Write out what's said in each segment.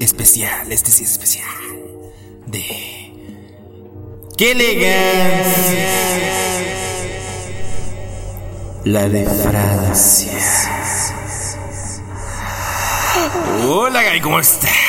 especial, este sí es especial, de... ¡Qué elegancia! La de Francia. Hola, ¿cómo estás?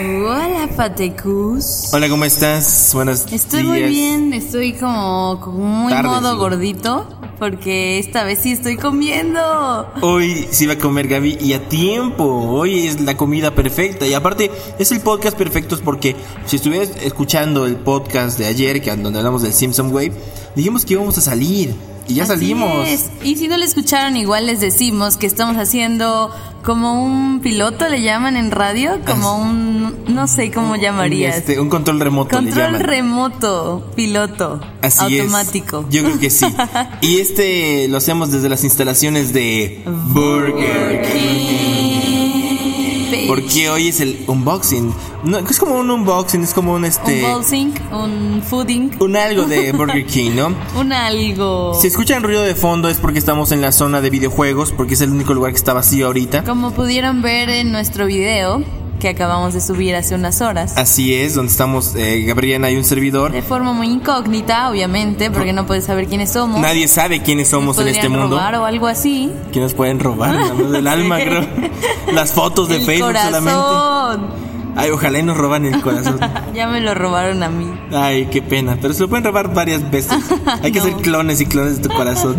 Hola, Patecus. Hola, ¿cómo estás? Buenos Estoy días. muy bien, estoy como, como muy modo sí. gordito, porque esta vez sí estoy comiendo. Hoy sí va a comer Gaby y a tiempo. Hoy es la comida perfecta. Y aparte, es el podcast perfecto porque si estuvieras escuchando el podcast de ayer, que donde hablamos del Simpson Way, dijimos que íbamos a salir. Y ya Así salimos. es. Y si no lo escucharon, igual les decimos que estamos haciendo como un piloto, le llaman en radio, como un, no sé cómo llamarías. Este, un control remoto le Control remoto, piloto, Así automático. es. Yo creo que sí. Y este lo hacemos desde las instalaciones de Burger Bitch. Porque hoy es el unboxing. No, es como un unboxing, es como un este. Un bowsing, un fooding, Un algo de Burger King, ¿no? un algo. Si escuchan ruido de fondo es porque estamos en la zona de videojuegos, porque es el único lugar que está vacío ahorita. Como pudieron ver en nuestro video que acabamos de subir hace unas horas. Así es, donde estamos eh, Gabriela y un servidor. De forma muy incógnita, obviamente, porque no puedes saber quiénes somos. Nadie sabe quiénes somos en este mundo. robar o algo así. Que nos pueden robar, del alma, creo. Las fotos de El Facebook solamente. Ay, ojalá y nos roban el corazón. Ya me lo robaron a mí. Ay, qué pena. Pero se lo pueden robar varias veces. Hay que No. hacer clones y clones de tu corazón.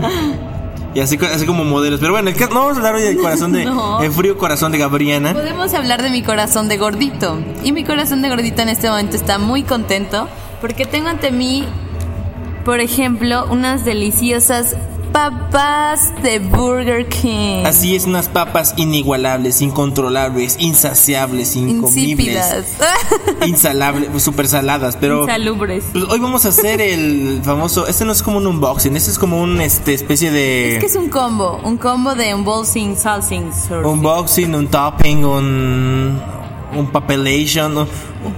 Y así, así como modelos. Pero bueno, el caso- no vamos a hablar hoy del corazón de. No. El frío corazón de Gabriana. Podemos hablar de mi corazón de gordito. Y mi corazón de gordito en este momento está muy contento porque tengo ante mí, por ejemplo, unas deliciosas papas de Burger King. Así es, unas papas inigualables, incontrolables, insaciables, incomibles, Insípidas. insalables, super saladas. Pero Insalubres. pues, hoy vamos a hacer el famoso. Este no es como un unboxing, este es como un este especie de. Es que es un combo, un combo de un bolsing, salsing, unboxing, un topping, un un papelation, un,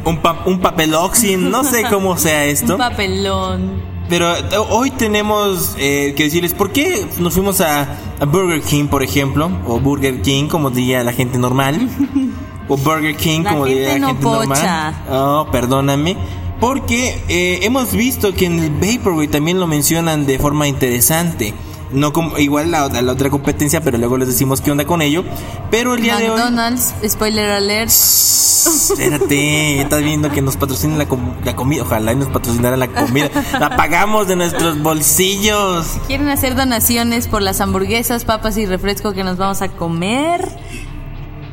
un, pa- un papeloxing, no sé cómo sea un esto, papelón. Pero eh, hoy tenemos eh, que decirles por qué nos fuimos a, a Burger King, por ejemplo, o Burger King, como diría la gente normal, o Burger King, La como diría la no gente pocha. normal. Oh, perdóname. Porque eh, hemos visto que en el Vaporwave también lo mencionan de forma interesante. No como igual la, la otra competencia, pero luego les decimos qué onda con ello. Pero el día de hoy. McDonald's, spoiler alert. Espérate, estás viendo que nos patrocinen la, com- la comida. Ojalá y nos patrocinaran la comida. La pagamos de nuestros bolsillos. ¿Quieren hacer donaciones por las hamburguesas, papas y refresco que nos vamos a comer?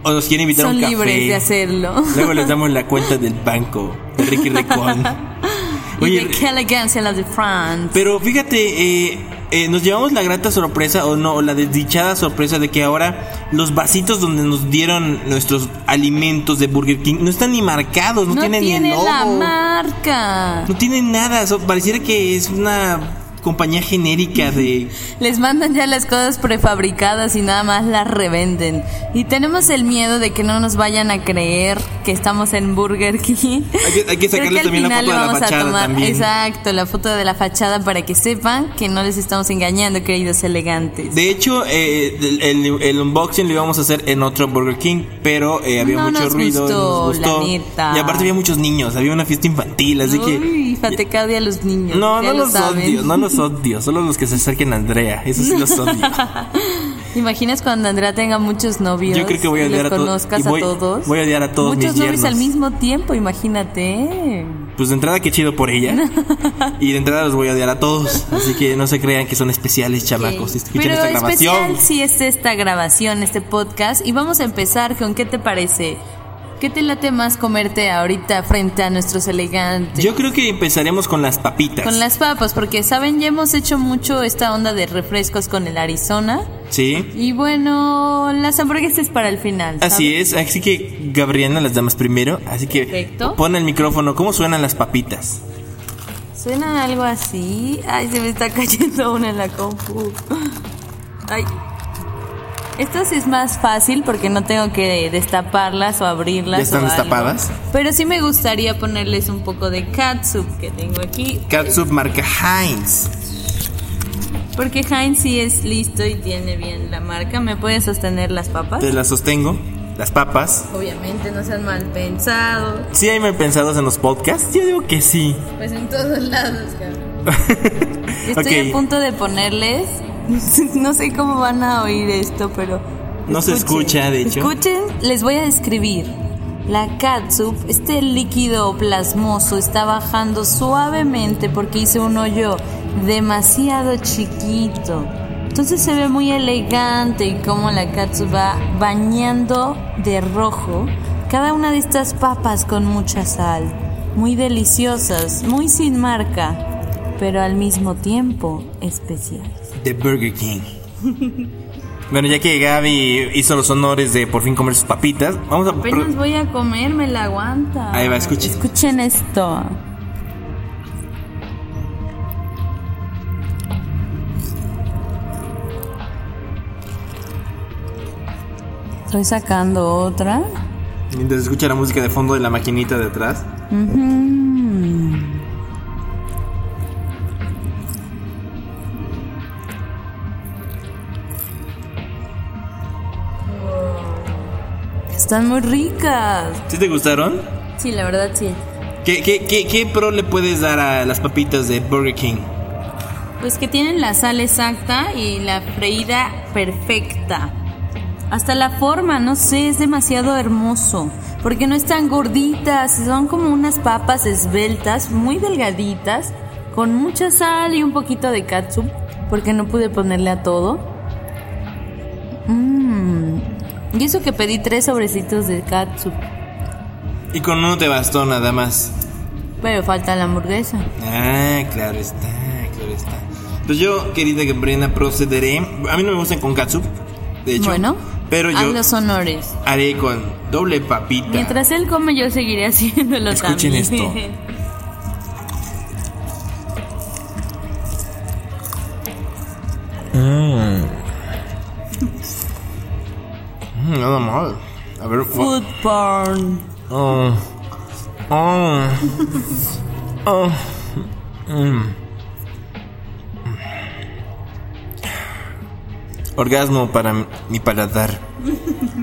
O nos quieren invitar a Son un café. libres de hacerlo. Luego les damos la cuenta del banco de Ricky Ricón. y Oye, de qué elegancia la de France. pero fíjate, eh, eh, nos llevamos la grata sorpresa, o no, o la desdichada sorpresa de que ahora los vasitos donde nos dieron nuestros alimentos de Burger King no están ni marcados, no, no tienen ni el tiene logo. la marca. No tienen nada, so- pareciera que es una compañía genérica de... Les mandan ya las cosas prefabricadas y nada más las revenden. Y tenemos el miedo de que no nos vayan a creer que estamos en Burger King. Hay que- hay que sacarle al también la foto de la fachada tomar- también. Exacto, la foto de la fachada para que sepan que no les estamos engañando, queridos elegantes. De hecho, eh, el, el- el unboxing lo íbamos a hacer en otro Burger King, pero eh, había No mucho nos ruido. gustó, nos gustó. la neta. Y aparte había muchos niños, había una fiesta infantil, así que... Uy, Fateca odia a los niños. No, no lo los saben. odio, no los odio, solo los que se acerquen a Andrea, eso sí los odio. ¿Imaginas cuando Andrea tenga muchos novios? Yo creo que voy a odiar los a todos. y voy- a todos. Voy a odiar a todos Muchos mis novios al mismo tiempo, imagínate. Pues de entrada, qué chido por ella. y de entrada los voy a odiar a todos. Así que no se crean que son especiales, chamacos. Escuchen Pero esta grabación. especial sí es esta grabación, este podcast. Y vamos a empezar con ¿qué te parece? ¿Qué te late más comerte ahorita frente a nuestros elegantes? Yo creo que empezaremos con las papitas. Con las papas, porque saben, ya hemos hecho mucho esta onda de refrescos con el Arizona. Sí. Y bueno, las hamburguesas para el final. Así es, así que Gabriela las damas primero, así que Perfecto. pon el micrófono, ¿cómo suenan las papitas? Suenan algo así. Ay, se me está cayendo una en la compu. Ay. Esto sí es más fácil porque no tengo que destaparlas o abrirlas. ¿Ya están o algo. destapadas? Pero sí me gustaría ponerles un poco de catsup que tengo aquí. Catsup marca Heinz. Porque Heinz sí es listo y tiene bien la marca. ¿Me pueden sostener las papas? Te las sostengo. Las papas. Obviamente no sean mal pensados. ¿Sí hay mal pensados en los podcasts? Yo digo que sí. Pues en todos lados, cabrón. Estoy a punto de ponerles. No sé cómo van a oír esto, pero. No se escucha, de hecho. Escuchen, les voy a describir. La catsup, este líquido plasmoso, está bajando suavemente porque hice un hoyo demasiado chiquito. Entonces se ve muy elegante y como la catsup va bañando de rojo cada una de estas papas con mucha sal. Muy deliciosas, muy sin marca, pero al mismo tiempo especiales. De Burger King. bueno, ya que Gaby hizo los honores de por fin comer sus papitas, vamos a... Apenas voy a comer, me la aguanta. Ahí va, escuchen. Escuchen esto. Estoy sacando otra. Mientras escucha la música de fondo de la maquinita de atrás. Ujú. Están muy ricas. ¿Sí te gustaron? Sí, la verdad sí. ¿Qué, qué, qué, qué pro le puedes dar a las papitas de Burger King? Pues que tienen la sal exacta y la freída perfecta. Hasta la forma, no sé, es demasiado hermoso. Porque no están gorditas, son como unas papas esbeltas, muy delgaditas, con mucha sal y un poquito de catsup, porque no pude ponerle a todo. Mmm. Y eso que pedí tres sobrecitos de catsup, Y con uno te bastó nada más. pero falta la hamburguesa. Ah, claro está, claro está. Pues yo, querida Gabriela, procederé. A mí no me gustan con katsup, de hecho. Bueno, pero haz yo los honores. haré con doble papita. Mientras él come, yo seguiré haciéndolo Escuchen también. esto. Mm, nada mal. A ver. Food porn. Oh. Oh. Oh. Mm. Orgasmo para mi paladar.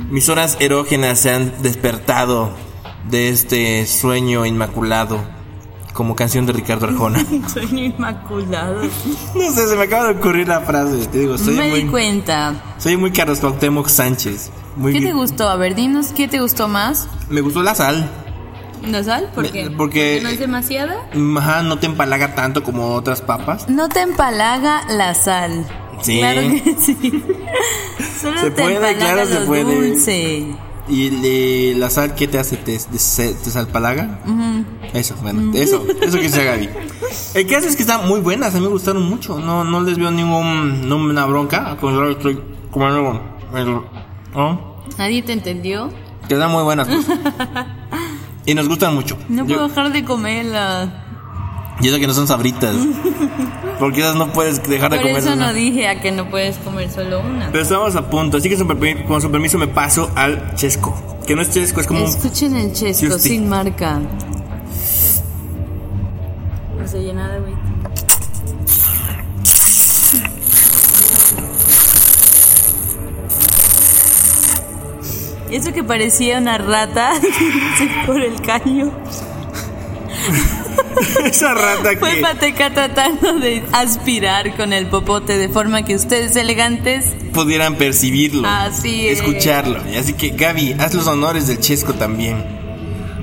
Mis horas erógenas se han despertado de este sueño inmaculado. Como canción de Ricardo Arjona. Sueño inmaculado. No sé, se me acaba de ocurrir la frase. Te digo, soy Me di cuenta. soy muy Carlos Cuauhtémoc Sánchez. Muy ¿Qué te bien. gustó? A ver, dinos, ¿qué te gustó más? Me gustó la sal. ¿La sal? ¿Por Me- qué? porque- ¿No es demasiada? Ajá, no te empalaga tanto como otras papas. No te empalaga la sal. Sí. Claro que sí. Solo Se te puede, empalaga claro, se lo puede. dulce. ¿Y le- la sal qué te hace? ¿Te, te, te salpalaga? Eso, bueno, eso, eso que sea Gaby. El caso es que están muy buenas, a mí me gustaron mucho. No, no les veo ningún, ninguna bronca. Al contrario, estoy comiendo. el- ¿no? ¿Nadie te entendió? Quedan muy buenas. y nos gustan mucho. No Yo- puedo dejar de comerla. Y eso que no son sabritas. Porque esas no puedes dejar de Por comer. eso no dije a que no puedes comer solo una. Pero estamos a punto, así que su permi- con su permiso me paso al chesco. Que no es chesco, es como. Escuchen el chesco Justi. sin marca. No se llena de. Eso que parecía una rata por el caño. Esa rata Fue que Pateca tratando de aspirar con el popote de forma que ustedes elegantes pudieran percibirlo. Así es. Escucharlo. Así que, Gaby, haz los honores del chesco también.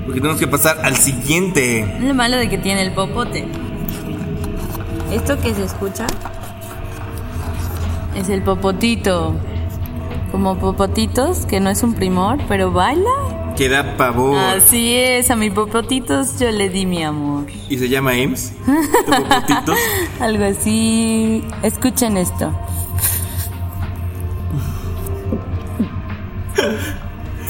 Porque tenemos que pasar al siguiente. Lo malo de que tiene el popote. Esto que se escucha es el popotito como Popotitos, que no es un primor, pero baila. Que da pavor. Así es, a mi Popotitos yo le di mi amor. ¿Y se llama Ames? Popotitos? Algo así. Escuchen esto.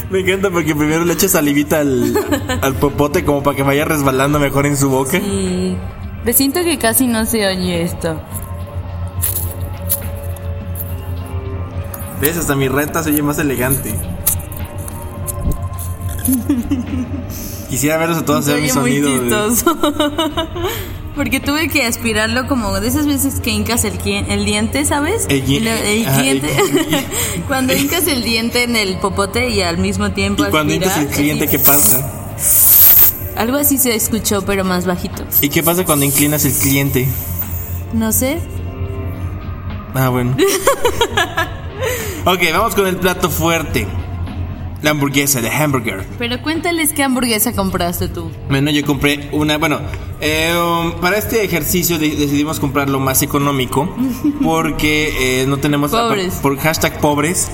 Me encanta porque primero le echa salivita al, al popote como para que vaya resbalando mejor en su boca. Sí. Me siento que casi no se oye esto. ¿Ves? Hasta mi renta se oye más elegante. Quisiera verlos a todos hacer mi sonido. Porque tuve que aspirarlo como de esas veces que hincas el, el diente, ¿sabes? El el ah, qui- cuando hincas el diente en el popote y al mismo tiempo Y cuando aspirar, inclinas el cliente, ¿qué pasa? Algo así se escuchó, pero más bajito. ¿Y qué pasa cuando inclinas el cliente? No sé. Ah, bueno. Ok, vamos con el plato fuerte. La hamburguesa, de hamburger. Pero cuéntales qué hamburguesa compraste tú. Bueno, yo compré una, bueno, eh, um, para este ejercicio de- decidimos comprar lo más económico porque eh, no tenemos... Pobres. Por hashtag pobres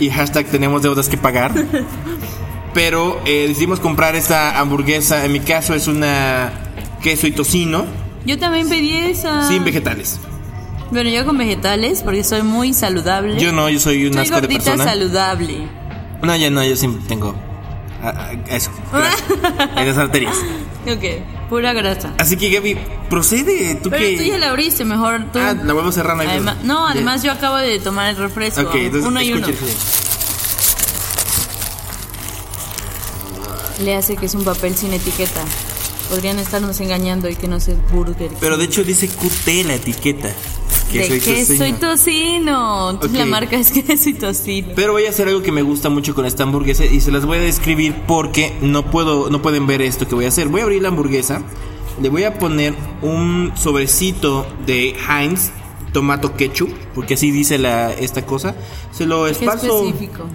y hashtag tenemos deudas que pagar. Pero eh, decidimos comprar esta hamburguesa, en mi caso es una queso y tocino, Yo también pedí esa. sin vegetales. Bueno, yo con vegetales porque soy muy saludable. Yo no, yo soy un soy asco de persona. saludable. No, ya no, yo siempre tengo ah, ah, eso, en las arterias. Ok, pura grasa. Así que Gaby, procede, tú Pero que... tú ya la abriste, mejor tú. Ah, la vuelvo a cerrar. no Además- no, además yo acabo de tomar el refresco. Ok, entonces uno y uno. Le hace que es un papel sin etiqueta. Podrían estarnos engañando y que no es Burger. Pero de hecho dice QT la etiqueta. Que de soy queso tocino. y tocino. Entonces la marca es queso y tocino. Pero voy a hacer algo que me gusta mucho con esta hamburguesa y se las voy a describir porque no puedo, no pueden ver esto que voy a hacer. Voy a abrir la hamburguesa, le voy a poner un sobrecito de Heinz tomato ketchup, porque así dice la esta cosa. Se lo esparzo. específico.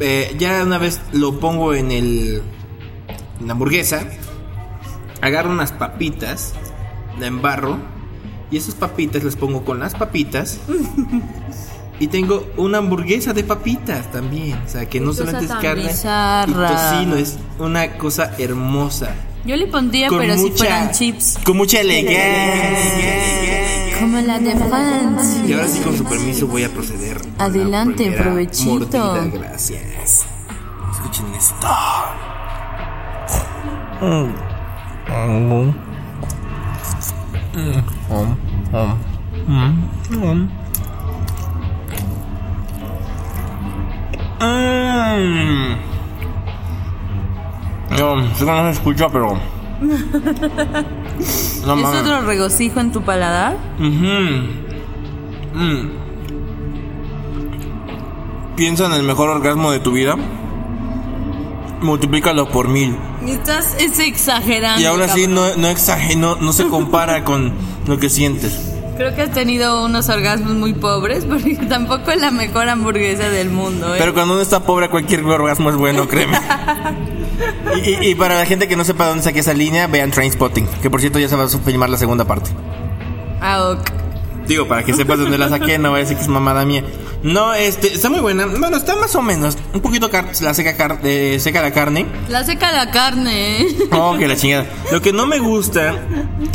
Eh, ya una vez lo pongo en el en la hamburguesa, agarro unas papitas, la embarro y esas papitas las pongo con las papitas. Y tengo una hamburguesa de papitas también, o sea que no solamente es carne y tocino, es una cosa hermosa. Yo le pondría, pero si fueran chips. con mucha elegancia. Como la de Francia. Y ahora sí, con su permiso, voy a proceder. con la Adelante, provechito. mordida, gracias. Escuchen esto. Mm. No, sé que no se escucha, pero. No ¿Es otro regocijo en tu paladar? Mm. Piensa en el mejor orgasmo de tu vida. Multiplícalo por mil. Estás es exagerando. Y ahora sí cabrón. no, no, exage- no, no se compara con lo que sientes. Creo que has tenido unos orgasmos muy pobres porque tampoco es la mejor hamburguesa del mundo, ¿eh? Pero cuando uno está pobre, cualquier orgasmo es bueno, créeme. Y, y- y para la gente que no sepa dónde saqué esa línea, vean Trainspotting. Que por cierto ya se va a filmar la segunda parte. Ah, ok. Digo, para que sepas dónde la saqué, no voy a decir que es mamada mía. No, este, está muy buena. Bueno, está más o menos. Un poquito la seca, car- eh, seca la carne. La seca la carne. Oh, que la chingada. Lo que no me gusta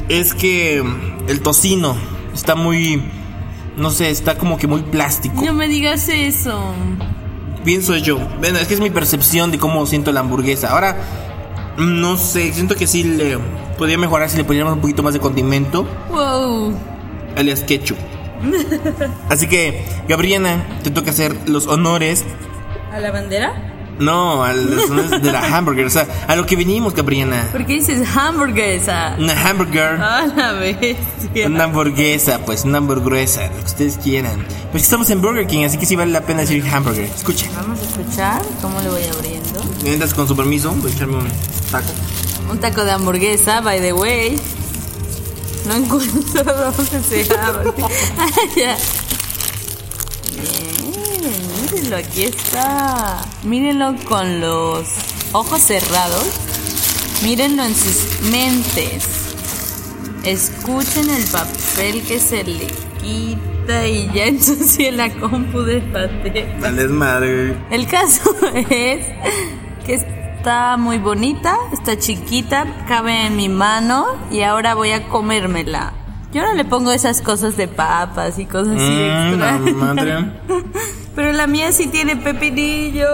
es que el tocino está muy. No sé, está como que muy plástico. No me digas eso. Pienso yo. Bueno, es que es mi percepción de cómo siento la hamburguesa. Ahora, no sé, siento que sí le podría mejorar si le pusiéramos un poquito más de condimento, Wow. Alias ketchup. Así que, Gabriela, te toca hacer los honores. ¿A la bandera? No, a los honores de la hamburger. O sea, a lo que vinimos, Gabriela. ¿Por qué dices hamburguesa? Una hamburger. A la bestia. Una hamburguesa, pues, una hamburguesa, lo que ustedes quieran. Pues estamos en Burger King, así que sí vale la pena decir hamburger. Escuchen. Vamos a escuchar cómo le voy abriendo. Mientras, con su permiso, voy a echarme un taco. Un taco de hamburguesa, by the way. No encuentro dónde se abre. Ya. Bien, mírenlo, aquí está. Mírenlo con los ojos cerrados. Mírenlo en sus mentes. Escuchen el papel que se le quita y ya ensucié la compu de paté. Dale madre. El caso es que está muy bonita, está chiquita, cabe en mi mano y ahora voy a comérmela. Yo no le pongo esas cosas de papas y cosas así Mm, extra. madre. Pero la mía sí tiene pepinillos.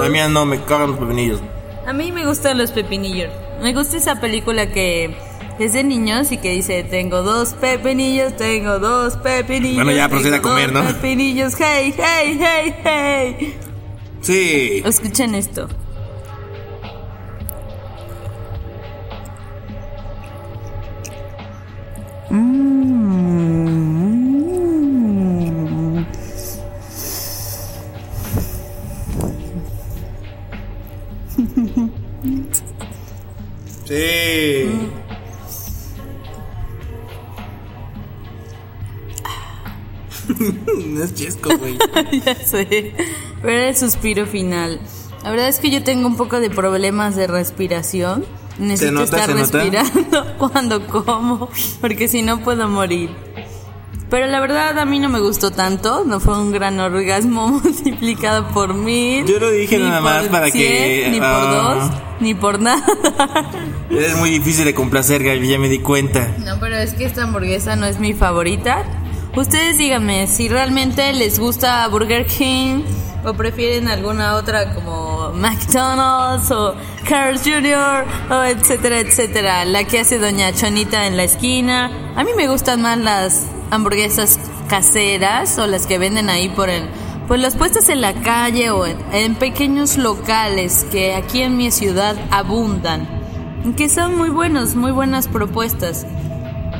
La mía no, me cagan los pepinillos. A mí me gustan los pepinillos. Me gusta esa película que es de niños y que dice, tengo dos pepinillos, tengo dos pepinillos. Bueno, ya procede a comer, dos ¿no? Pepinillos, hey, hey, hey, hey. Sí. Escuchen esto. Güey. ya sé. Pero era el suspiro final. La verdad es que yo tengo un poco de problemas de respiración. Necesito nota, estar se nota? respirando cuando como, porque si no puedo morir. Pero la verdad a mí no me gustó tanto, no fue un gran orgasmo multiplicado por mil. Yo lo dije nada más para que, 100, Ni por ah. dos, ni por nada. Es muy difícil de complacer, Gaby, ya me di cuenta. No, pero es que esta hamburguesa no es mi favorita. Ustedes díganme si realmente les gusta Burger King o prefieren alguna otra como McDonald's o Carl's Jr. o etcétera, etcétera. La que hace Doña Chonita en la esquina. A mí me gustan más las hamburguesas caseras o las que venden ahí por el... Pues las puestas en la calle o en, en pequeños locales que aquí en mi ciudad abundan. Que son muy buenos, muy buenas propuestas.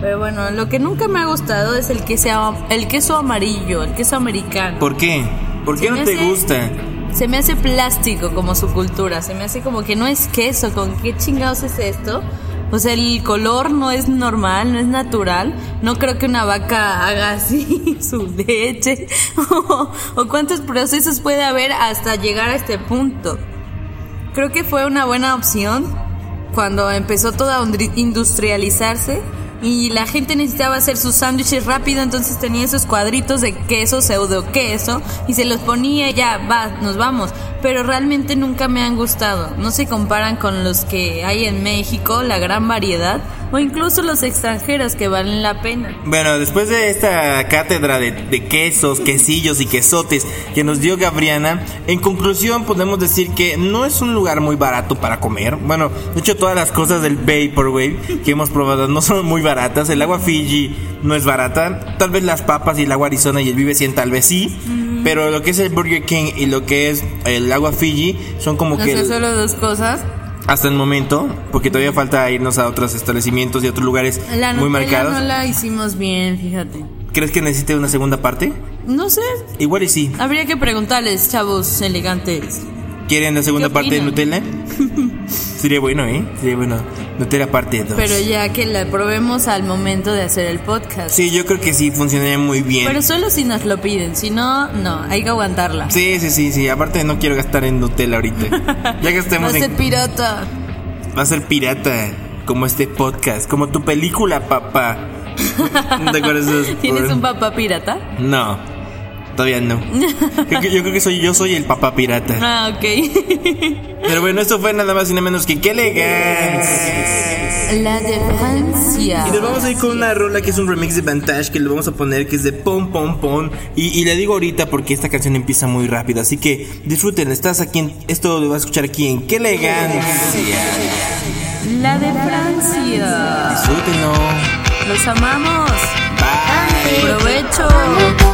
Pero bueno, lo que nunca me ha gustado es el queso, el queso amarillo, el queso americano. ¿Por qué? ¿Por qué Se no me te hace- gusta? Se me hace plástico como su cultura, se me hace como que no es queso, ¿con qué chingados es esto? O sea, el color no es normal, no es natural. No creo que una vaca haga así su leche. o, o cuántos procesos puede haber hasta llegar a este punto. Creo que fue una buena opción cuando empezó todo a industrializarse y la gente necesitaba hacer sus sándwiches rápido, entonces tenía esos cuadritos de queso, pseudo queso, y se los ponía y ya, va, nos vamos. Pero realmente nunca me han gustado. No se comparan con los que hay en México, la gran variedad, o incluso los extranjeros que valen la pena. Bueno, después de esta cátedra de, de quesos, quesillos y quesotes que nos dio Gabriana, en conclusión podemos decir que no es un lugar muy barato para comer. Bueno, de hecho todas las cosas del Vaporwave que hemos probado no son muy baratas. El agua Fiji no es barata. Tal vez las papas y el agua Arizona y el Vive 100 tal vez sí. Pero lo que es el Burger King y lo que es el agua Fiji son como No que... el- solo dos cosas. Hasta el momento, porque todavía falta irnos a otros establecimientos y otros lugares La muy marcados. no la hicimos bien, fíjate. ¿Crees que necesite una segunda parte? No sé, Igual y sí. habría que preguntarles, chavos elegantes. ¿Quieren la segunda ¿Qué parte de? Nutella? Sería bueno, ¿eh? Sería bueno. Nutella parte 2. Pero ya que la probemos al momento de hacer el podcast. Sí, yo creo que sí, funcionaría muy bien. Pero solo si nos lo piden, si no, no, hay que aguantarla. Sí, sí, sí, sí. Aparte no quiero gastar en Nutella ahorita. Ya Va a gastemos ser en... pirata. Va a ser pirata, como este podcast, como tu película, papá. ¿No te acuerdas ¿Tienes un papá pirata? No, todavía no. Yo creo que soy yo soy el papá pirata. Ah, ok. Pero bueno, esto fue nada más y nada menos que qué elegancia. La de Francia. Y nos vamos a ir con una rola que es un remix de Vantage que le vamos a poner que es de Pom Pom Pom. Y, y le digo ahorita porque esta canción empieza muy rápido. Así que disfruten, estás aquí en. Esto lo vas a escuchar aquí en Qué elegancia. La de Francia. Disfrútenlo. Los amamos. Bye. Provecho.